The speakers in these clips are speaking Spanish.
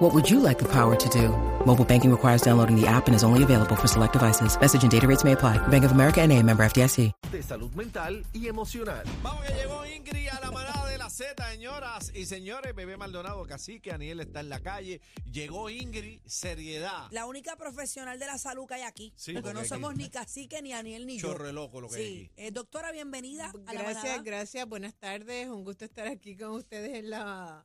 What would you like the power to do? Mobile banking requires downloading the app and is only available for select devices. Message and data rates may apply. Bank of America and a member FDIC. de salud mental y emocional. Vamos que llegó Ingrid a la manada de la Z, señoras y señores. Bebé Maldonado, cacique, Aniel está en la calle. Llegó Ingrid, seriedad. La única profesional de la salud que hay aquí. Sí, porque porque no aquí- somos ni cacique, ni Aniel, ni yo. Chorre loco lo que hay Sí. aquí. Eh, doctora, bienvenida a la Gracias, manada. gracias. Buenas tardes. Un gusto estar aquí con ustedes en la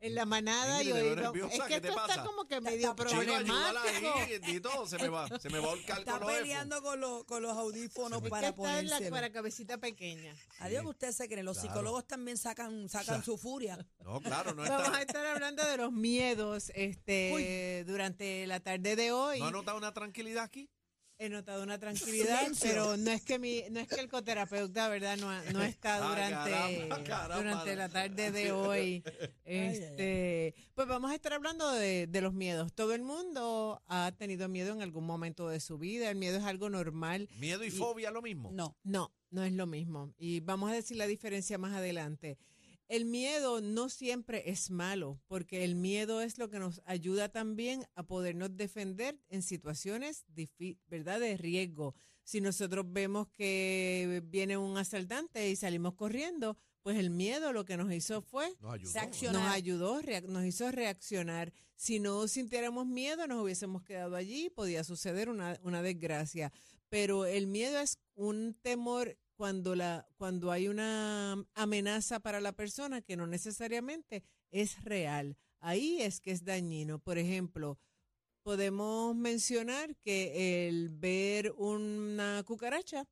en la manada. Y hoy es ¿qué que esto está como que Está- medio está- problemático. se me va, se me va a ahorcar Está con los peleando con, los- con los audífonos para que está en la ponérselo. para cabecita pequeña. Adiós que usted se cree. Los Claro. psicólogos también sacan, sacan su furia. No, claro, no Vamos a está. estar hablando de los miedos este durante la tarde de hoy. ¿No ha notado una tranquilidad aquí? He notado una tranquilidad, Silencio. pero no es que mi, no es que el coterapeuta, ¿verdad? No, no está Ah, durante, caramba, caramba. durante la tarde de hoy. Este, pues vamos a estar hablando de, de los miedos. Todo el mundo ha tenido miedo en algún momento de su vida. El miedo es algo normal. ¿Miedo y Y- fobia lo mismo? No. No, no es lo mismo. Y vamos a decir la diferencia más adelante. El miedo no siempre es malo, porque el miedo es lo que nos ayuda también a podernos defender en situaciones ¿verdad? de riesgo. Si nosotros vemos que viene un asaltante y salimos corriendo, pues el miedo lo que nos hizo fue Nos ayudó. Reaccionar. nos ayudó, nos hizo reaccionar. Si no sintiéramos miedo, nos hubiésemos quedado allí, podía suceder una, una desgracia. Pero el miedo es un temor cuando, la, cuando hay una amenaza para la persona que no necesariamente es real. Ahí es que es dañino. Por ejemplo, podemos mencionar que el ver una cucaracha,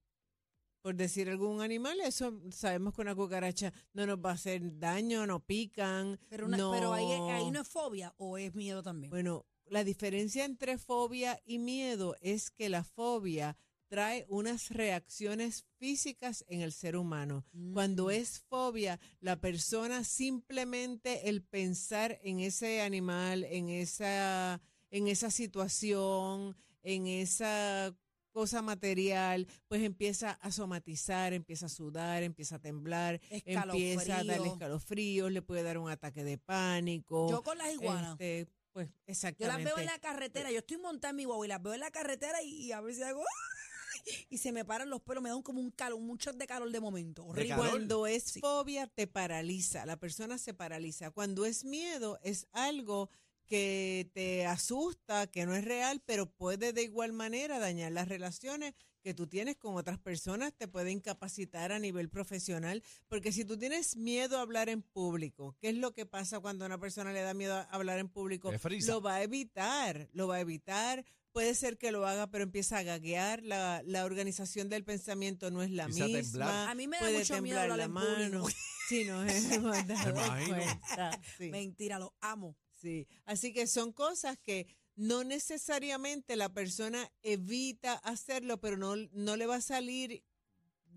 por decir algún animal, eso sabemos que una cucaracha no nos va a hacer daño, no pican. Pero, una- no- pero ahí, ahí no es fobia o es miedo también. Bueno, la diferencia entre fobia y miedo es que la fobia trae unas reacciones físicas en el ser humano. Cuando Mm. es fobia, la persona simplemente el pensar en ese animal, en esa, en esa situación, en esa cosa material, pues empieza a somatizar, empieza a sudar, empieza a temblar, empieza a Escalofrío. escalofríos, le puede dar un ataque de pánico. Yo con las iguanas. Este, pues Yo exactamente. las veo en la carretera, yo estoy montada en mi guagua y las veo en la carretera y, y a veces hago ¡ay! y se me paran los pelos, me dan como un calor, un shot de calor de momento. Horrible. calor? Cuando es Sí. fobia te paraliza, la persona se paraliza. Cuando es miedo es algo que te asusta, que no es real, pero puede de igual manera dañar las relaciones que tú tienes con otras personas, te puede incapacitar a nivel profesional, porque si tú tienes miedo a hablar en público, ¿qué es lo que pasa cuando a una persona le da miedo a hablar en público? Lo va a evitar, lo va a evitar. Puede ser que lo haga, pero empieza a gaguear. La, la organización del pensamiento no es la Empieza a misma. temblar. A mí me da puede mucho miedo temblar hablar la en mano. público. Sí, no, imagino. sí. Mentira, lo amo. Sí, así que son cosas que no necesariamente la persona evita hacerlo, pero no, no le va a salir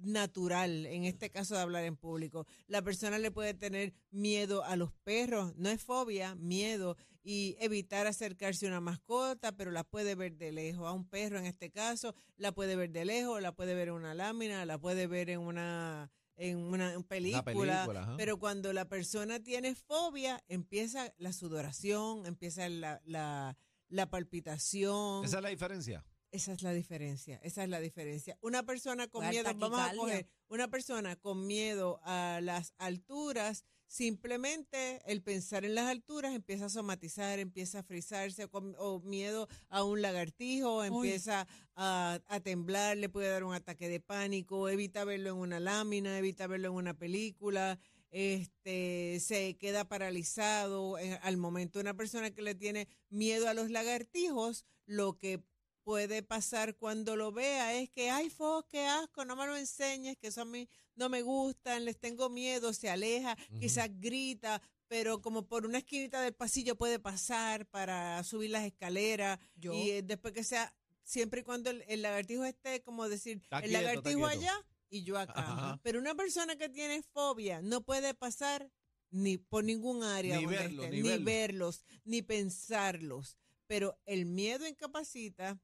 natural, en este caso de hablar en público. La persona le puede tener miedo a los perros, no es fobia, miedo, y evitar acercarse a una mascota, pero la puede ver de lejos. A un perro en este caso, la puede ver de lejos, la puede ver en una lámina, la puede ver en una en una en película, película, pero cuando la persona tiene fobia, empieza la sudoración, empieza la, la, la palpitación. Esa es la diferencia. Esa es la diferencia, esa es la diferencia. Una persona con miedo, vamos a coger, una persona con miedo a las alturas, simplemente el pensar en las alturas empieza a somatizar, empieza a frizarse, o, con- o miedo a un lagartijo, empieza a, a temblar, le puede dar un ataque de pánico, evita verlo en una lámina, evita verlo en una película, este se queda paralizado eh, al momento una persona que le tiene miedo a los lagartijos lo que puede pasar cuando lo vea es que ay fo qué asco no me lo enseñes que eso a mí no me gustan les tengo miedo se aleja quizás grita pero como por una esquinita del pasillo puede pasar para subir las escaleras Yo. y eh, después que sea siempre y cuando el, el lagartijo esté como decir Está el quieto, lagartijo allá y yo acá. Ajá. Pero una persona que tiene fobia no puede pasar ni por ningún área Ni donde verlo, esté, ni ni verlo. verlos, ni pensarlos. Pero el miedo incapacita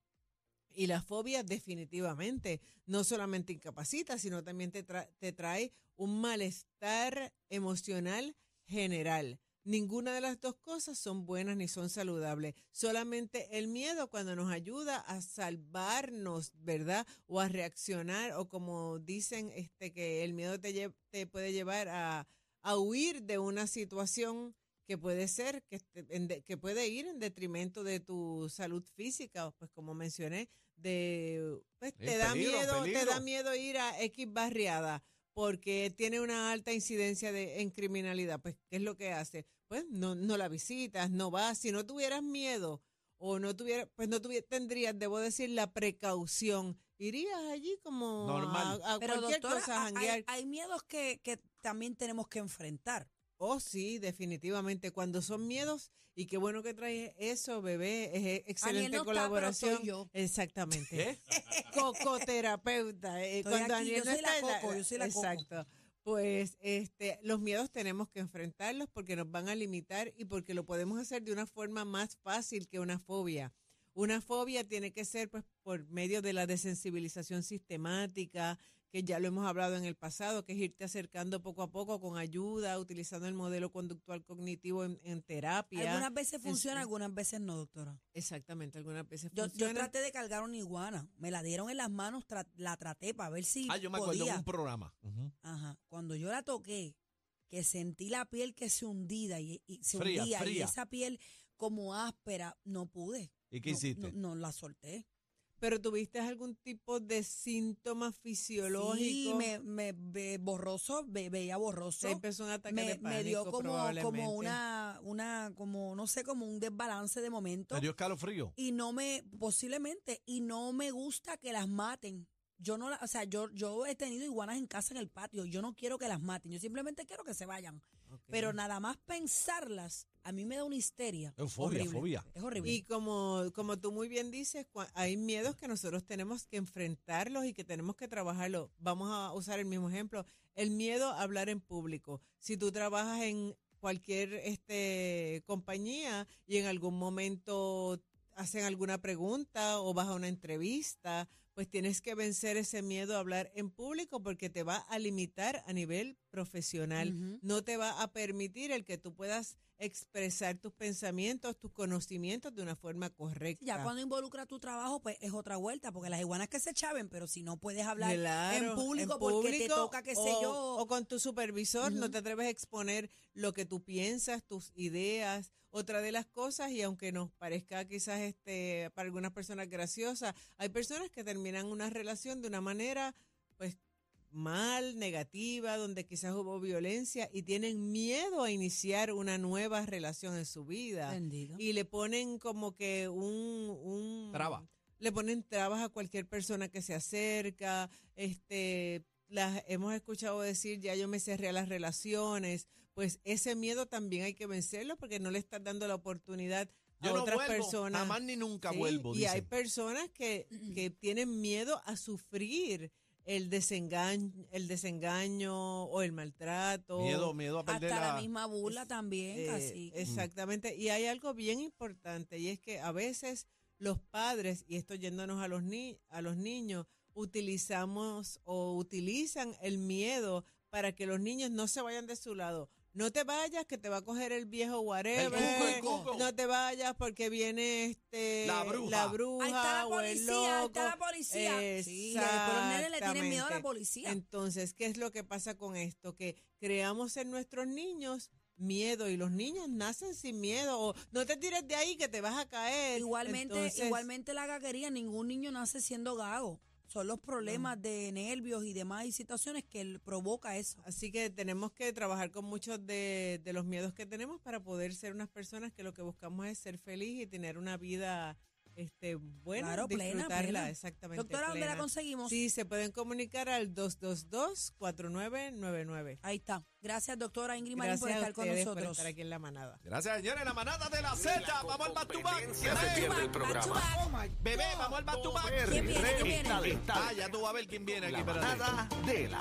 y la fobia definitivamente no solamente incapacita, sino también te, te trae un malestar emocional general. Ninguna de las dos cosas son buenas ni son saludables. Solamente el miedo cuando nos ayuda a salvarnos, ¿verdad? O a reaccionar, o como dicen, este, que el miedo te, te puede llevar a, a huir de una situación que puede ser, que, este- en de- que puede ir en detrimento de tu salud física, pues como mencioné, de pues, Sí, te da peligro, miedo, te da miedo ir a X barriada porque tiene una alta incidencia de, en criminalidad. Pues, ¿qué es lo que hace? Pues no, no la visitas, no vas. Si no tuvieras miedo o no tuvieras, pues no tuviera, tendrías, debo decir, la precaución. Irías allí como Normal. a, a Pero cualquier doctora, cosa, a hay, hay miedos que, que también tenemos que enfrentar. Oh, sí, definitivamente. Cuando son miedos, y qué bueno que traes eso, bebé, es e- excelente no está, pero colaboración. yo. Exactamente. Cocoterapeuta. eh, cuando aquí, Daniel yo no soy la está, coco, yo soy la coco. Exacto. Pues este, los miedos tenemos que enfrentarlos porque nos van a limitar y porque lo podemos hacer de una forma más fácil que una fobia. Una fobia tiene que ser pues por medio de la desensibilización sistemática, que ya lo hemos hablado en el pasado, que es irte acercando poco a poco con ayuda, utilizando el modelo conductual cognitivo en, en terapia. Algunas veces funciona, algunas veces no, doctora. Exactamente, algunas veces Yo, yo funciona. traté de cargar una iguana. Me la dieron en las manos, tra- la traté para ver si Ah, yo me acuerdo de un programa. Ajá. Cuando yo la toqué, que sentí la piel que se hundía y, y se Fría, hundía y fría. esa piel como áspera, no pude. ¿Y qué No- hiciste? No, no la solté. Pero tuviste algún tipo de síntoma fisiológico. Sí, me, me, ve- borroso, ve- veía borroso. Te empezó un ataque Me, de me dio como, como una, una, como, no sé, como un desbalance de momento. ¿Te dio escalofrío? y no me, posiblemente, y no me gusta que las maten. Yo no, la- o sea, yo, yo he tenido iguanas en casa en el patio. Yo no quiero que las maten. Yo simplemente quiero que se vayan. Ok. Pero nada más pensarlas, a mí me da una histeria. Es fobia, horrible. fobia. Es horrible. Y como, como tú muy bien dices, hay miedos que nosotros tenemos que enfrentarlos y que tenemos que trabajarlos. Vamos a usar el mismo ejemplo. El miedo a hablar en público. Si tú trabajas en cualquier este, compañía y en algún momento hacen alguna pregunta o vas a una entrevista, pues tienes que vencer ese miedo a hablar en público porque te va a limitar a nivel profesional. No te va a permitir el que tú puedas expresar tus pensamientos, tus conocimientos de una forma correcta. ya cuando involucra tu trabajo, pues es otra vuelta, porque las iguanas que se chaven, pero si no puedes hablar Claro, en público porque te público toca, qué sé o- yo. O con tu supervisor, no te atreves a exponer lo que tú piensas, tus ideas. Otra de las cosas, y aunque nos parezca quizás este para algunas personas graciosa, hay personas que terminan una relación de una manera, pues, mal, negativa, donde quizás hubo violencia y tienen miedo a iniciar una nueva relación en su vida. Bendito. Y le ponen como que un... un Traba. le ponen trabas a cualquier persona que se acerca, este, las hemos escuchado decir, ya yo me cerré a las relaciones, pues ese miedo también hay que vencerlo porque no le estás dando la oportunidad a Yo no otras vuelvo, personas. jamás ni nunca Sí, vuelvo, y hay personas que, que tienen miedo a sufrir el desengaño, el desengaño o el maltrato. Miedo, miedo a Hasta perder la la... misma burla también, Eh, casi. Exactamente. Y hay algo bien importante y es que a veces los padres, y esto yéndonos a los, ni a los niños, utilizamos o utilizan el miedo para que los niños no se vayan de su lado. No te vayas que te va a coger el viejo whatever. cuco, el cuco. No te vayas porque viene este La bruja. la bruja Ahí está la o el policía, ahí está la policía. Sí, pero los nenes le tienen miedo a la Exactamente. policía. Entonces, ¿qué es lo que pasa con esto? Que creamos en nuestros niños miedo y los niños nacen sin miedo o no te tires de ahí que te vas a caer. Igualmente, Entonces, igualmente la gaguería, ningún niño nace siendo gago. Son los problemas de nervios y demás y situaciones que él provoca eso. Así que tenemos que trabajar con muchos de, de los miedos que tenemos para poder ser unas personas que lo que buscamos es ser feliz y tener una vida este, buena, Claro, plena, disfrutarla, plena. exactamente. Doctora, ¿dónde la plena. conseguimos? Sí, se pueden comunicar al 222-4999. Ahí está. Gracias, doctora Ingrid Marín, Gracias por a estar con ustedes por nosotros. estar aquí en la manada. Gracias, señores. La manada de la Z. Vamos al back. competencia Bebé, se pierde el programa. Bebé, vamos al back. ¿Quién viene? ¿Quién viene? Ah, ya tú vas a ver quién viene aquí. la manada de la